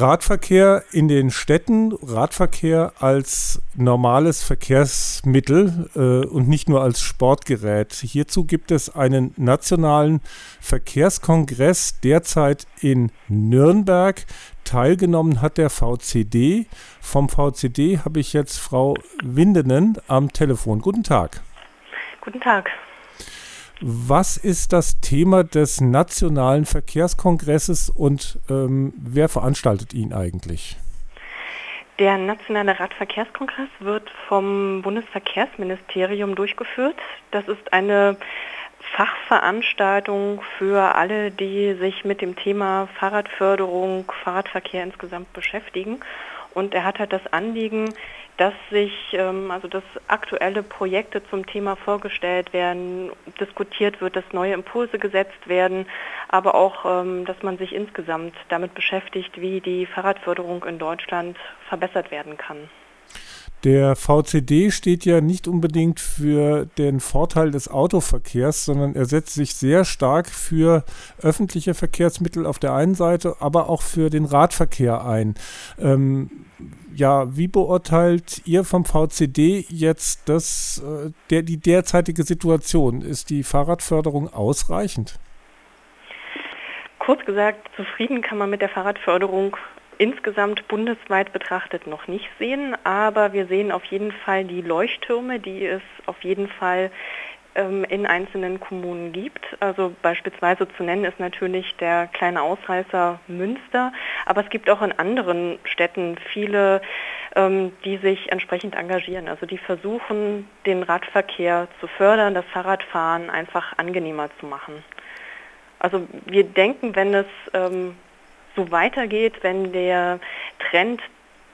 Radverkehr in den Städten, Radverkehr als normales Verkehrsmittel äh, und nicht nur als Sportgerät. Hierzu gibt es einen nationalen Verkehrskongress derzeit in Nürnberg. Teilgenommen hat der VCD. Vom VCD habe ich jetzt Frau Windenen am Telefon. Guten Tag. Guten Tag. Was ist das Thema des Nationalen Verkehrskongresses und ähm, wer veranstaltet ihn eigentlich? Der Nationale Radverkehrskongress wird vom Bundesverkehrsministerium durchgeführt. Das ist eine Fachveranstaltung für alle, die sich mit dem Thema Fahrradförderung, Fahrradverkehr insgesamt beschäftigen. Und er hat halt das Anliegen, dass sich ähm, also dass aktuelle Projekte zum Thema vorgestellt werden, diskutiert wird, dass neue Impulse gesetzt werden, aber auch, ähm, dass man sich insgesamt damit beschäftigt, wie die Fahrradförderung in Deutschland verbessert werden kann. Der VCD steht ja nicht unbedingt für den Vorteil des Autoverkehrs, sondern er setzt sich sehr stark für öffentliche Verkehrsmittel auf der einen Seite, aber auch für den Radverkehr ein. Ähm, ja, wie beurteilt ihr vom VCD jetzt das, äh, der, die derzeitige Situation? Ist die Fahrradförderung ausreichend? Kurz gesagt, zufrieden kann man mit der Fahrradförderung insgesamt bundesweit betrachtet noch nicht sehen, aber wir sehen auf jeden Fall die Leuchttürme, die es auf jeden Fall in einzelnen Kommunen gibt. Also beispielsweise zu nennen ist natürlich der kleine Ausreißer Münster, aber es gibt auch in anderen Städten viele, ähm, die sich entsprechend engagieren. Also die versuchen, den Radverkehr zu fördern, das Fahrradfahren einfach angenehmer zu machen. Also wir denken, wenn es ähm, so weitergeht, wenn der Trend,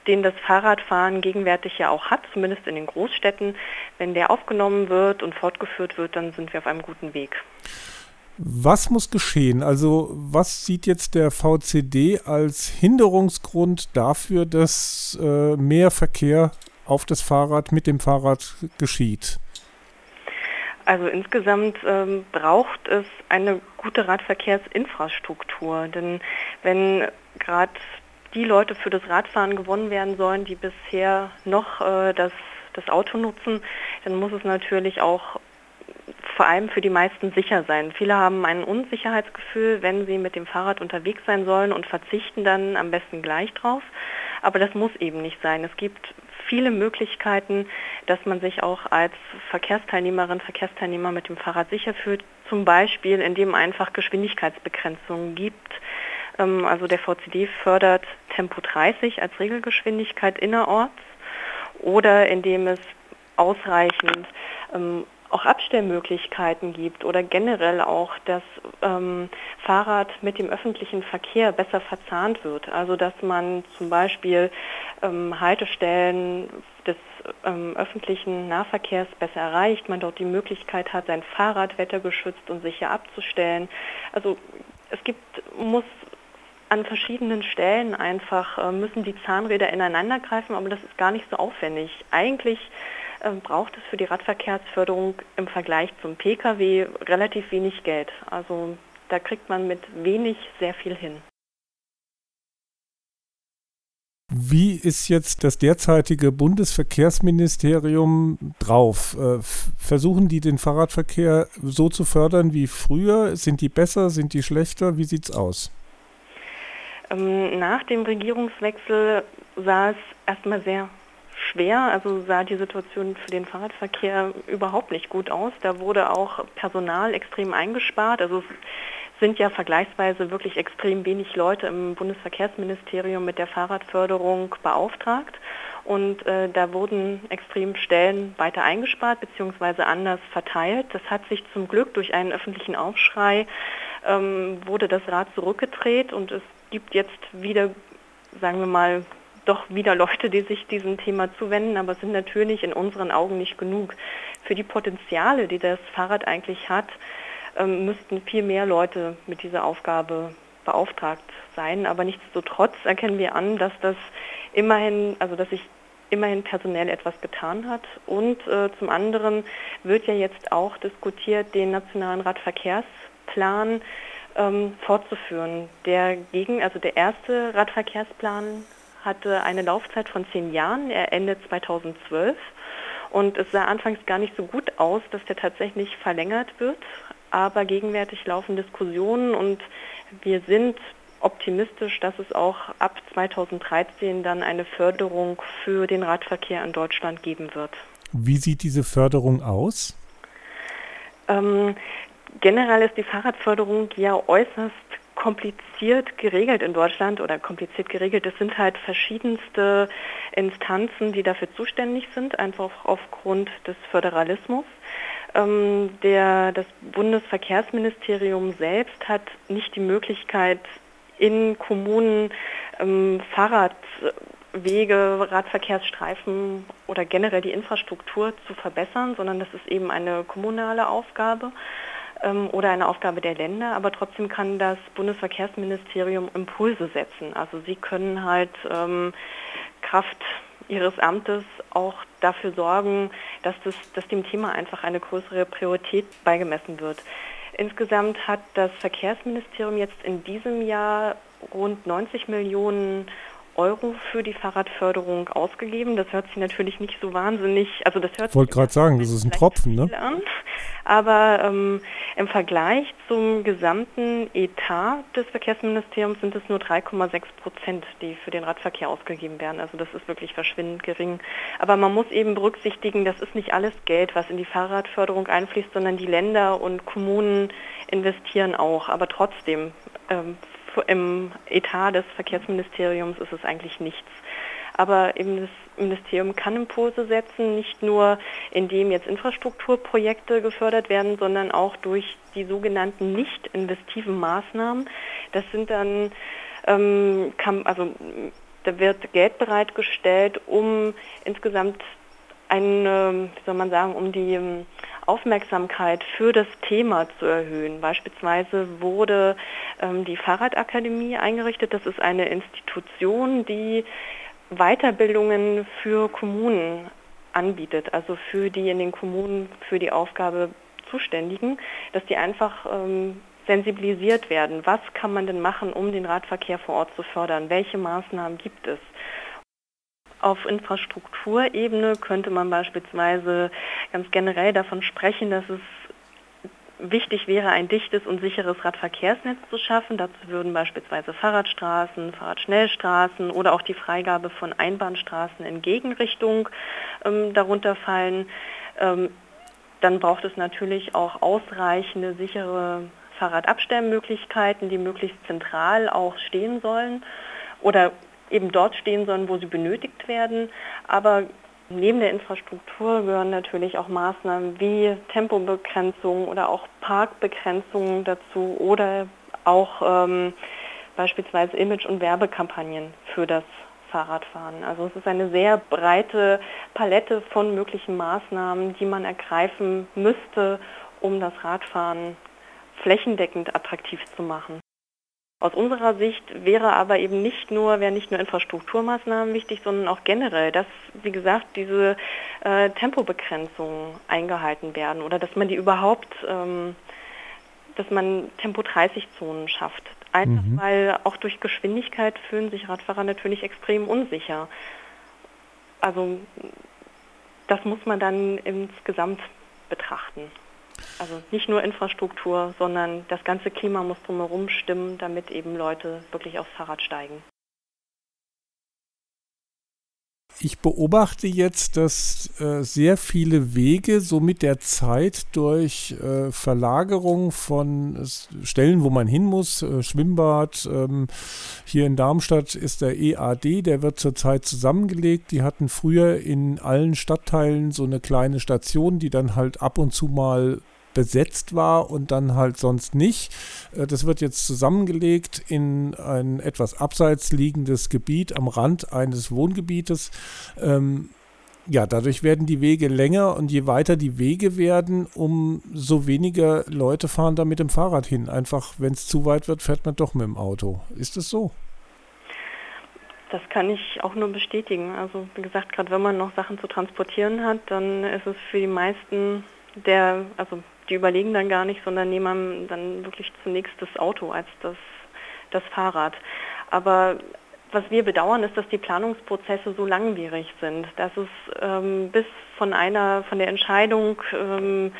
den das Fahrradfahren gegenwärtig ja auch hat, zumindest in den Großstädten, wenn der aufgenommen wird und fortgeführt wird, dann sind wir auf einem guten Weg. Was muss geschehen? Also was sieht jetzt der VCD als Hinderungsgrund dafür, dass äh, mehr Verkehr auf das Fahrrad mit dem Fahrrad geschieht? Also insgesamt ähm, braucht es eine gute Radverkehrsinfrastruktur. Denn wenn gerade die Leute für das Radfahren gewonnen werden sollen, die bisher noch äh, das, das Auto nutzen, dann muss es natürlich auch vor allem für die meisten sicher sein. Viele haben ein Unsicherheitsgefühl, wenn sie mit dem Fahrrad unterwegs sein sollen und verzichten dann am besten gleich drauf. Aber das muss eben nicht sein. Es gibt viele Möglichkeiten, dass man sich auch als Verkehrsteilnehmerin, Verkehrsteilnehmer mit dem Fahrrad sicher fühlt, zum Beispiel indem einfach Geschwindigkeitsbegrenzungen gibt. Ähm, also der VCD fördert Tempo 30 als Regelgeschwindigkeit innerorts oder indem es ausreichend ähm, auch Abstellmöglichkeiten gibt oder generell auch das ähm, Fahrrad mit dem öffentlichen Verkehr besser verzahnt wird. Also dass man zum Beispiel ähm, Haltestellen des ähm, öffentlichen Nahverkehrs besser erreicht, man dort die Möglichkeit hat, sein Fahrrad wettergeschützt und sicher abzustellen. Also es gibt, muss an verschiedenen Stellen einfach, äh, müssen die Zahnräder ineinander greifen, aber das ist gar nicht so aufwendig. Eigentlich ähm, braucht es für die Radverkehrsförderung im Vergleich zum Pkw relativ wenig Geld. Also da kriegt man mit wenig sehr viel hin. Wie ist jetzt das derzeitige Bundesverkehrsministerium drauf? Äh, versuchen die den Fahrradverkehr so zu fördern wie früher? Sind die besser? Sind die schlechter? Wie sieht es aus? Ähm, nach dem Regierungswechsel sah es erstmal sehr schwer. Also sah die Situation für den Fahrradverkehr überhaupt nicht gut aus. Da wurde auch Personal extrem eingespart. Also es sind ja vergleichsweise wirklich extrem wenig Leute im Bundesverkehrsministerium mit der Fahrradförderung beauftragt. Und äh, da wurden extrem Stellen weiter eingespart bzw. anders verteilt. Das hat sich zum Glück durch einen öffentlichen Aufschrei ähm, wurde das Rad zurückgedreht und es gibt jetzt wieder, sagen wir mal, doch wieder Leute, die sich diesem Thema zuwenden, aber es sind natürlich in unseren Augen nicht genug. Für die Potenziale, die das Fahrrad eigentlich hat, ähm, müssten viel mehr Leute mit dieser Aufgabe beauftragt sein. Aber nichtsdestotrotz erkennen wir an, dass das immerhin, also dass sich immerhin personell etwas getan hat. Und äh, zum anderen wird ja jetzt auch diskutiert, den nationalen Radverkehrsplan ähm, fortzuführen. Der gegen, also der erste Radverkehrsplan hatte eine Laufzeit von zehn Jahren. Er endet 2012 und es sah anfangs gar nicht so gut aus, dass der tatsächlich verlängert wird. Aber gegenwärtig laufen Diskussionen und wir sind optimistisch, dass es auch ab 2013 dann eine Förderung für den Radverkehr in Deutschland geben wird. Wie sieht diese Förderung aus? Ähm, generell ist die Fahrradförderung ja äußerst kompliziert geregelt in Deutschland oder kompliziert geregelt. Es sind halt verschiedenste Instanzen, die dafür zuständig sind, einfach aufgrund des Föderalismus. Ähm, der, das Bundesverkehrsministerium selbst hat nicht die Möglichkeit, in Kommunen ähm, Fahrradwege, Radverkehrsstreifen oder generell die Infrastruktur zu verbessern, sondern das ist eben eine kommunale Aufgabe oder eine Aufgabe der Länder, aber trotzdem kann das Bundesverkehrsministerium Impulse setzen. Also sie können halt ähm, Kraft ihres Amtes auch dafür sorgen, dass, das, dass dem Thema einfach eine größere Priorität beigemessen wird. Insgesamt hat das Verkehrsministerium jetzt in diesem Jahr rund 90 Millionen Euro für die Fahrradförderung ausgegeben. Das hört sich natürlich nicht so wahnsinnig, also das hört ich wollte gerade sagen, das ist ein Tropfen, ne? An, aber ähm, im Vergleich zum gesamten Etat des Verkehrsministeriums sind es nur 3,6 Prozent, die für den Radverkehr ausgegeben werden. Also das ist wirklich verschwindend gering. Aber man muss eben berücksichtigen, das ist nicht alles Geld, was in die Fahrradförderung einfließt, sondern die Länder und Kommunen investieren auch. Aber trotzdem ähm, im Etat des Verkehrsministeriums ist es eigentlich nichts. Aber eben das Ministerium kann Impulse setzen, nicht nur indem jetzt Infrastrukturprojekte gefördert werden, sondern auch durch die sogenannten nicht investiven Maßnahmen. Das sind dann, ähm, kann, also da wird Geld bereitgestellt, um insgesamt eine, wie soll man sagen, um die ähm, Aufmerksamkeit für das Thema zu erhöhen. Beispielsweise wurde ähm, die Fahrradakademie eingerichtet. Das ist eine Institution, die Weiterbildungen für Kommunen anbietet, also für die in den Kommunen für die Aufgabe Zuständigen, dass die einfach ähm, sensibilisiert werden. Was kann man denn machen, um den Radverkehr vor Ort zu fördern? Welche Maßnahmen gibt es? Auf Infrastrukturebene könnte man beispielsweise ganz generell davon sprechen, dass es wichtig wäre, ein dichtes und sicheres Radverkehrsnetz zu schaffen. Dazu würden beispielsweise Fahrradstraßen, Fahrradschnellstraßen oder auch die Freigabe von Einbahnstraßen in Gegenrichtung ähm, darunter fallen. Ähm, dann braucht es natürlich auch ausreichende, sichere Fahrradabstellmöglichkeiten, die möglichst zentral auch stehen sollen oder eben dort stehen sollen, wo sie benötigt werden. Aber neben der Infrastruktur gehören natürlich auch Maßnahmen wie Tempobegrenzung oder auch Parkbegrenzungen dazu oder auch ähm, beispielsweise Image- und Werbekampagnen für das Fahrradfahren. Also es ist eine sehr breite Palette von möglichen Maßnahmen, die man ergreifen müsste, um das Radfahren flächendeckend attraktiv zu machen. Aus unserer Sicht wäre aber eben nicht nur, wären nicht nur Infrastrukturmaßnahmen wichtig, sondern auch generell, dass, wie gesagt, diese äh, Tempobegrenzungen eingehalten werden oder dass man die überhaupt, ähm, dass man Tempo-30-Zonen schafft. Einfach mhm. weil auch durch Geschwindigkeit fühlen sich Radfahrer natürlich extrem unsicher. Also das muss man dann insgesamt betrachten. Also nicht nur Infrastruktur, sondern das ganze Klima muss drumherum stimmen, damit eben Leute wirklich aufs Fahrrad steigen. Ich beobachte jetzt, dass äh, sehr viele Wege so mit der Zeit durch äh, Verlagerung von äh, Stellen, wo man hin muss, äh, Schwimmbad, ähm, hier in Darmstadt ist der EAD, der wird zurzeit zusammengelegt. Die hatten früher in allen Stadtteilen so eine kleine Station, die dann halt ab und zu mal besetzt war und dann halt sonst nicht. Äh, das wird jetzt zusammengelegt in ein etwas abseits liegendes Gebiet am Rand eines Wohngebietes. Ähm, ja, dadurch werden die Wege länger und je weiter die Wege werden, umso weniger Leute fahren da mit dem Fahrrad hin. Einfach, wenn es zu weit wird, fährt man doch mit dem Auto. Ist es so? Das kann ich auch nur bestätigen. Also wie gesagt, gerade wenn man noch Sachen zu transportieren hat, dann ist es für die meisten der, also die überlegen dann gar nicht, sondern nehmen dann wirklich zunächst das Auto als das, das Fahrrad. Aber was wir bedauern, ist, dass die Planungsprozesse so langwierig sind, dass es ähm, bis von einer, von der Entscheidung ähm,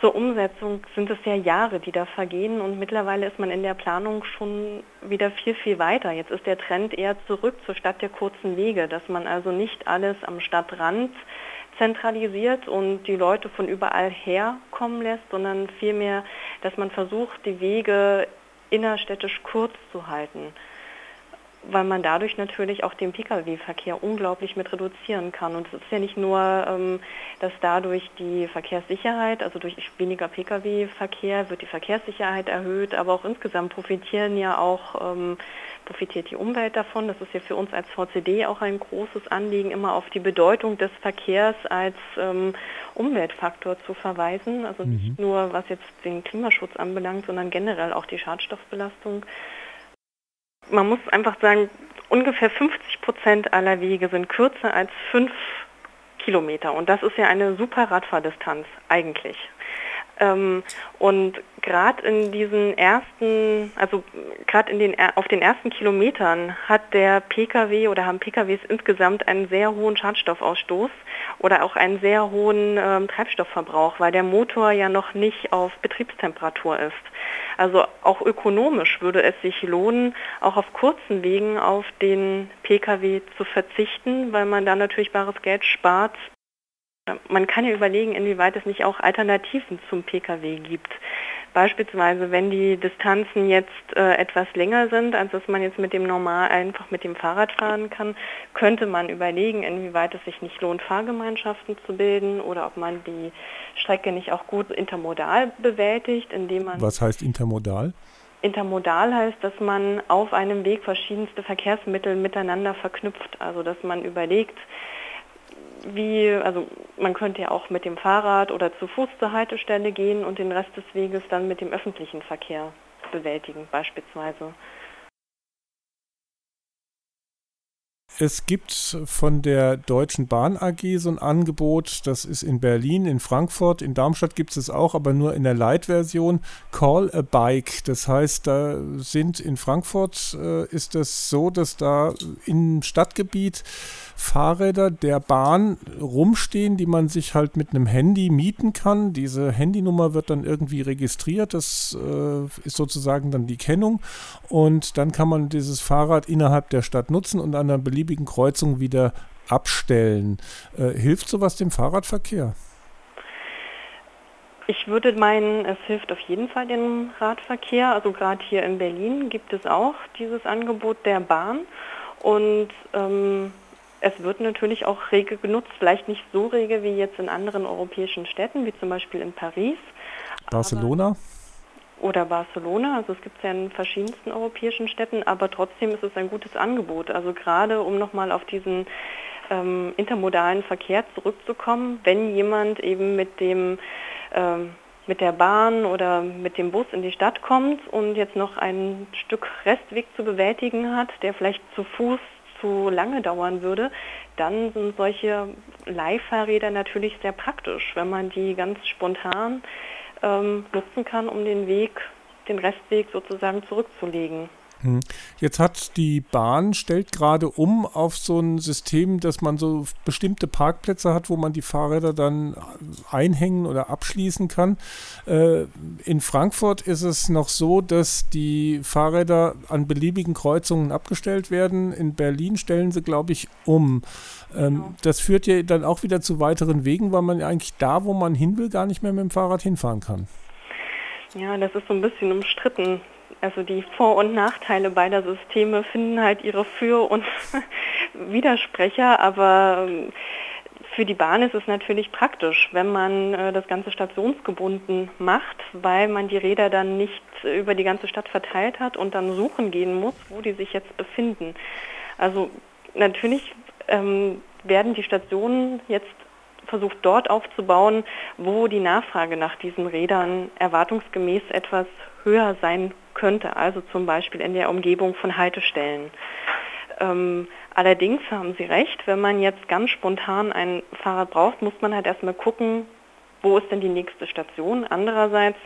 zur Umsetzung sind es ja Jahre, die da vergehen und mittlerweile ist man in der Planung schon wieder viel, viel weiter. Jetzt ist der Trend eher zurück zur Stadt der kurzen Wege, dass man also nicht alles am Stadtrand zentralisiert und die Leute von überall herkommen lässt, sondern vielmehr, dass man versucht, die Wege innerstädtisch kurz zu halten weil man dadurch natürlich auch den Pkw-Verkehr unglaublich mit reduzieren kann. Und es ist ja nicht nur, ähm, dass dadurch die Verkehrssicherheit, also durch weniger Pkw-Verkehr wird die Verkehrssicherheit erhöht, aber auch insgesamt profitieren ja auch, ähm, profitiert die Umwelt davon. Das ist ja für uns als VCD auch ein großes Anliegen, immer auf die Bedeutung des Verkehrs als ähm, Umweltfaktor zu verweisen. Also mhm. nicht nur was jetzt den Klimaschutz anbelangt, sondern generell auch die Schadstoffbelastung man muss einfach sagen, ungefähr 50 Prozent aller Wege sind kürzer als fünf Kilometer. Und das ist ja eine super Radfahrdistanz eigentlich. Ähm, und gerade in diesen ersten, also gerade in den auf den ersten Kilometern hat der Pkw oder haben Pkws insgesamt einen sehr hohen Schadstoffausstoß oder auch einen sehr hohen ähm, Treibstoffverbrauch, weil der Motor ja noch nicht auf Betriebstemperatur ist. Also auch ökonomisch würde es sich lohnen, auch auf kurzen Wegen auf den Pkw zu verzichten, weil man da natürlich bares Geld spart. Man kann ja überlegen, inwieweit es nicht auch Alternativen zum Pkw gibt. Beispielsweise, wenn die Distanzen jetzt äh, etwas länger sind, als dass man jetzt mit dem normal einfach mit dem Fahrrad fahren kann, könnte man überlegen, inwieweit es sich nicht lohnt, Fahrgemeinschaften zu bilden oder ob man die Strecke nicht auch gut intermodal bewältigt, indem man. Was heißt intermodal? Intermodal heißt, dass man auf einem Weg verschiedenste Verkehrsmittel miteinander verknüpft. Also dass man überlegt, wie, also man könnte ja auch mit dem Fahrrad oder zu Fuß zur Haltestelle gehen und den Rest des Weges dann mit dem öffentlichen Verkehr bewältigen beispielsweise. Es gibt von der Deutschen Bahn AG so ein Angebot, das ist in Berlin, in Frankfurt, in Darmstadt gibt es auch, aber nur in der Light-Version, Call a Bike. Das heißt, da sind in Frankfurt äh, ist es so, dass da im Stadtgebiet Fahrräder der Bahn rumstehen, die man sich halt mit einem Handy mieten kann. Diese Handynummer wird dann irgendwie registriert. Das äh, ist sozusagen dann die Kennung. Und dann kann man dieses Fahrrad innerhalb der Stadt nutzen und an einer beliebigen Kreuzung wieder abstellen. Äh, hilft sowas dem Fahrradverkehr? Ich würde meinen, es hilft auf jeden Fall dem Radverkehr. Also gerade hier in Berlin gibt es auch dieses Angebot der Bahn. Und ähm, es wird natürlich auch rege genutzt, vielleicht nicht so rege wie jetzt in anderen europäischen Städten, wie zum Beispiel in Paris. Barcelona? Oder Barcelona, also es gibt es ja in verschiedensten europäischen Städten, aber trotzdem ist es ein gutes Angebot. Also gerade um nochmal auf diesen ähm, intermodalen Verkehr zurückzukommen, wenn jemand eben mit dem ähm, mit der Bahn oder mit dem Bus in die Stadt kommt und jetzt noch ein Stück Restweg zu bewältigen hat, der vielleicht zu Fuß zu lange dauern würde, dann sind solche Leihfahrräder natürlich sehr praktisch, wenn man die ganz spontan ähm, nutzen kann, um den Weg, den Restweg sozusagen zurückzulegen. Hm. Jetzt hat die Bahn, stellt gerade um auf so ein System, dass man so bestimmte Parkplätze hat, wo man die Fahrräder dann einhängen oder abschließen kann. Äh, in Frankfurt ist es noch so, dass die Fahrräder an beliebigen Kreuzungen abgestellt werden. In Berlin stellen sie, glaube ich, um. Ähm, genau. Das führt ja dann auch wieder zu weiteren Wegen, weil man eigentlich da, wo man hin will, gar nicht mehr mit dem Fahrrad hinfahren kann. Ja, das ist so ein bisschen umstritten. Also die Vor- und Nachteile beider Systeme finden halt ihre Für- und Widersprecher, aber ähm, für die Bahn ist es natürlich praktisch, wenn man äh, das Ganze stationsgebunden macht, weil man die Räder dann nicht über die ganze Stadt verteilt hat und dann suchen gehen muss, wo die sich jetzt befinden. Also natürlich ähm, werden die Stationen jetzt versucht dort aufzubauen, wo die Nachfrage nach diesen Rädern erwartungsgemäß etwas höher sein könnte, also zum Beispiel in der Umgebung von Haltestellen. Ähm, allerdings haben Sie recht, wenn man jetzt ganz spontan ein Fahrrad braucht, muss man halt erstmal gucken, wo ist denn die nächste Station? Andererseits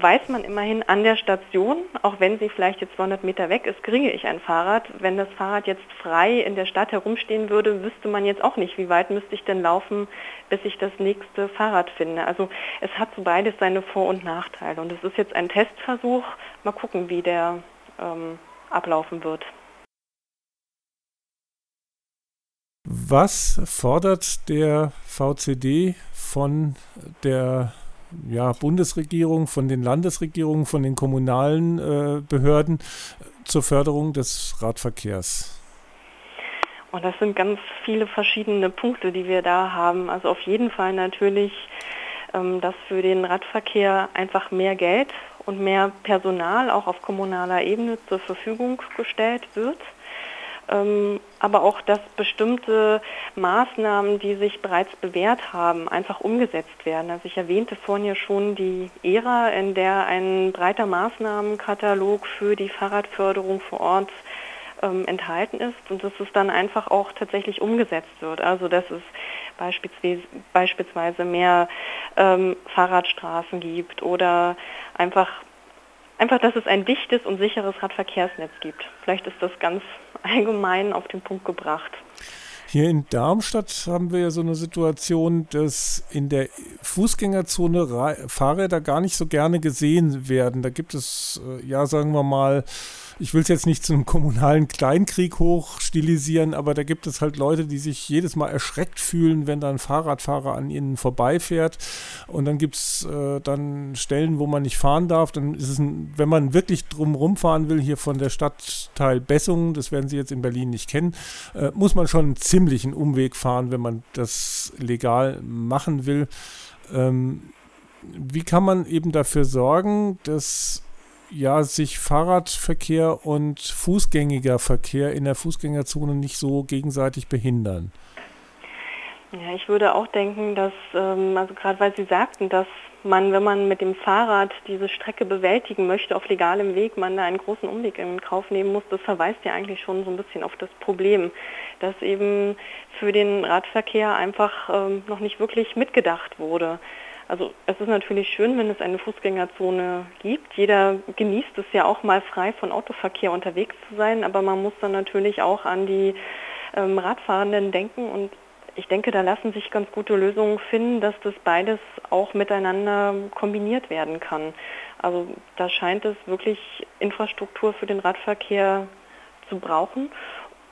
weiß man immerhin an der Station, auch wenn sie vielleicht jetzt 200 Meter weg ist, kriege ich ein Fahrrad. Wenn das Fahrrad jetzt frei in der Stadt herumstehen würde, wüsste man jetzt auch nicht, wie weit müsste ich denn laufen, bis ich das nächste Fahrrad finde. Also es hat so beides seine Vor- und Nachteile. Und es ist jetzt ein Testversuch. Mal gucken, wie der ähm, ablaufen wird. Was fordert der VCD von der ja, Bundesregierung, von den Landesregierungen, von den kommunalen äh, Behörden zur Förderung des Radverkehrs? Und das sind ganz viele verschiedene Punkte, die wir da haben. Also auf jeden Fall natürlich, ähm, dass für den Radverkehr einfach mehr Geld und mehr Personal auch auf kommunaler Ebene zur Verfügung gestellt wird aber auch, dass bestimmte Maßnahmen, die sich bereits bewährt haben, einfach umgesetzt werden. Also ich erwähnte vorhin ja schon die Ära, in der ein breiter Maßnahmenkatalog für die Fahrradförderung vor Ort ähm, enthalten ist und dass es dann einfach auch tatsächlich umgesetzt wird. Also dass es beispielsweise, beispielsweise mehr ähm, Fahrradstraßen gibt oder einfach einfach, dass es ein dichtes und sicheres Radverkehrsnetz gibt. Vielleicht ist das ganz allgemein auf den Punkt gebracht. Hier in Darmstadt haben wir ja so eine Situation, dass in der Fußgängerzone Fahrräder gar nicht so gerne gesehen werden. Da gibt es, äh, ja, sagen wir mal, ich will es jetzt nicht zu einem kommunalen Kleinkrieg hochstilisieren, aber da gibt es halt Leute, die sich jedes Mal erschreckt fühlen, wenn da ein Fahrradfahrer an ihnen vorbeifährt. Und dann gibt es äh, dann Stellen, wo man nicht fahren darf. Dann ist es, ein, wenn man wirklich drumherum fahren will, hier von der Stadtteil Bessungen, das werden Sie jetzt in Berlin nicht kennen, äh, muss man schon einen ziemlichen Umweg fahren, wenn man das legal machen will. Ähm, wie kann man eben dafür sorgen, dass ja, sich Fahrradverkehr und fußgängiger Verkehr in der Fußgängerzone nicht so gegenseitig behindern. Ja, ich würde auch denken, dass, ähm, also gerade weil Sie sagten, dass man, wenn man mit dem Fahrrad diese Strecke bewältigen möchte auf legalem Weg, man da einen großen Umweg in Kauf nehmen muss, das verweist ja eigentlich schon so ein bisschen auf das Problem, dass eben für den Radverkehr einfach ähm, noch nicht wirklich mitgedacht wurde. Also es ist natürlich schön, wenn es eine Fußgängerzone gibt. Jeder genießt es ja auch mal frei von Autoverkehr unterwegs zu sein, aber man muss dann natürlich auch an die ähm, Radfahrenden denken und ich denke, da lassen sich ganz gute Lösungen finden, dass das beides auch miteinander kombiniert werden kann. Also da scheint es wirklich Infrastruktur für den Radverkehr zu brauchen.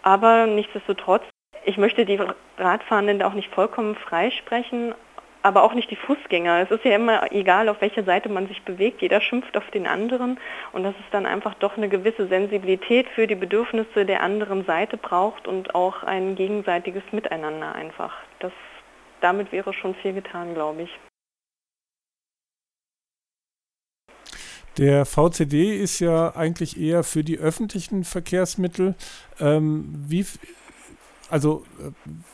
Aber nichtsdestotrotz, ich möchte die Radfahrenden auch nicht vollkommen freisprechen, aber auch nicht die Fußgänger. Es ist ja immer egal, auf welcher Seite man sich bewegt. Jeder schimpft auf den anderen und dass es dann einfach doch eine gewisse Sensibilität für die Bedürfnisse der anderen Seite braucht und auch ein gegenseitiges Miteinander einfach. Das, damit wäre schon viel getan, glaube ich. Der VCD ist ja eigentlich eher für die öffentlichen Verkehrsmittel. Ähm, wie, also äh,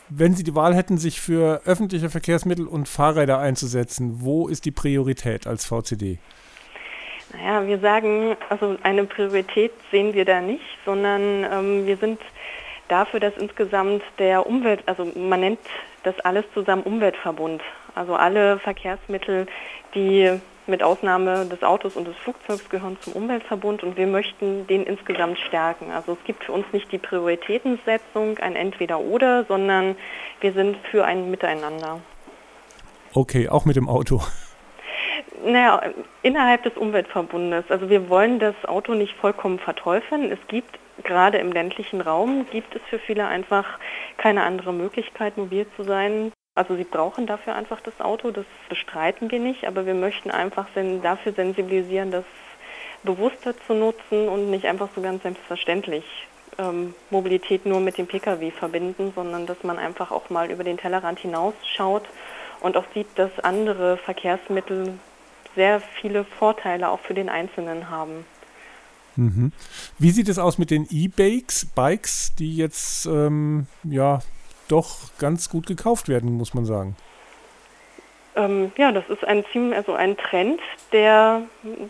wenn Sie die Wahl hätten, sich für öffentliche Verkehrsmittel und Fahrräder einzusetzen, wo ist die Priorität als VCD? Naja, wir sagen, also eine Priorität sehen wir da nicht, sondern ähm, wir sind dafür, dass insgesamt der Umwelt, also man nennt das alles zusammen Umweltverbund. Also alle Verkehrsmittel, die mit Ausnahme des Autos und des Flugzeugs gehören zum Umweltverbund und wir möchten den insgesamt stärken. Also es gibt für uns nicht die Prioritätensetzung, ein Entweder-Oder, sondern wir sind für ein Miteinander. Okay, auch mit dem Auto. Naja, innerhalb des Umweltverbundes. Also wir wollen das Auto nicht vollkommen verteufeln. Es gibt gerade im ländlichen Raum, gibt es für viele einfach keine andere Möglichkeit, mobil zu sein. Also sie brauchen dafür einfach das Auto, das bestreiten wir nicht, aber wir möchten einfach dafür sensibilisieren, das bewusster zu nutzen und nicht einfach so ganz selbstverständlich ähm, Mobilität nur mit dem Pkw verbinden, sondern dass man einfach auch mal über den Tellerrand hinausschaut und auch sieht, dass andere Verkehrsmittel sehr viele Vorteile auch für den Einzelnen haben. Mhm. Wie sieht es aus mit den E-Bikes, Bikes, die jetzt ähm, ja doch ganz gut gekauft werden, muss man sagen. Ähm, ja, das ist ein ziemlich, also ein Trend, der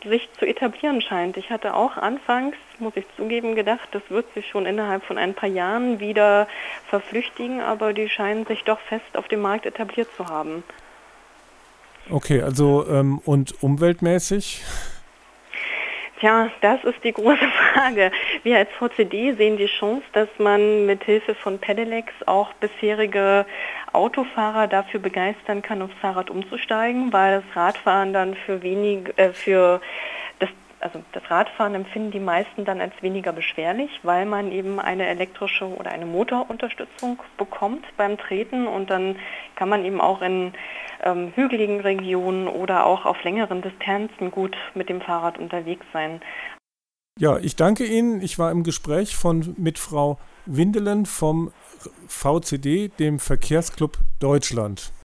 sich zu etablieren scheint. Ich hatte auch anfangs, muss ich zugeben, gedacht, das wird sich schon innerhalb von ein paar Jahren wieder verflüchtigen, aber die scheinen sich doch fest auf dem Markt etabliert zu haben. Okay, also ähm, und umweltmäßig? Tja, das ist die große Frage. Wir als VCD sehen die Chance, dass man mit Hilfe von Pedelecs auch bisherige Autofahrer dafür begeistern kann, aufs Fahrrad umzusteigen, weil das Radfahren dann für wenig, äh, für also das Radfahren empfinden die meisten dann als weniger beschwerlich, weil man eben eine elektrische oder eine Motorunterstützung bekommt beim Treten und dann kann man eben auch in ähm, hügeligen Regionen oder auch auf längeren Distanzen gut mit dem Fahrrad unterwegs sein. Ja, ich danke Ihnen. Ich war im Gespräch von, mit Frau Windelen vom VCD, dem Verkehrsclub Deutschland.